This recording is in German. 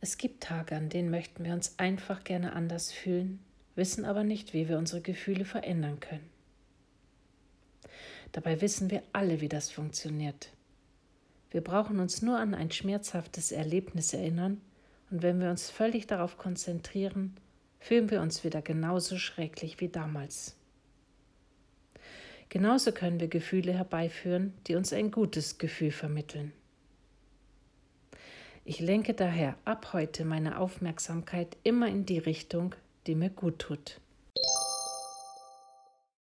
Es gibt Tage, an denen möchten wir uns einfach gerne anders fühlen, wissen aber nicht, wie wir unsere Gefühle verändern können. Dabei wissen wir alle, wie das funktioniert. Wir brauchen uns nur an ein schmerzhaftes Erlebnis erinnern, und wenn wir uns völlig darauf konzentrieren, fühlen wir uns wieder genauso schrecklich wie damals. Genauso können wir Gefühle herbeiführen, die uns ein gutes Gefühl vermitteln. Ich lenke daher ab heute meine Aufmerksamkeit immer in die Richtung, die mir gut tut.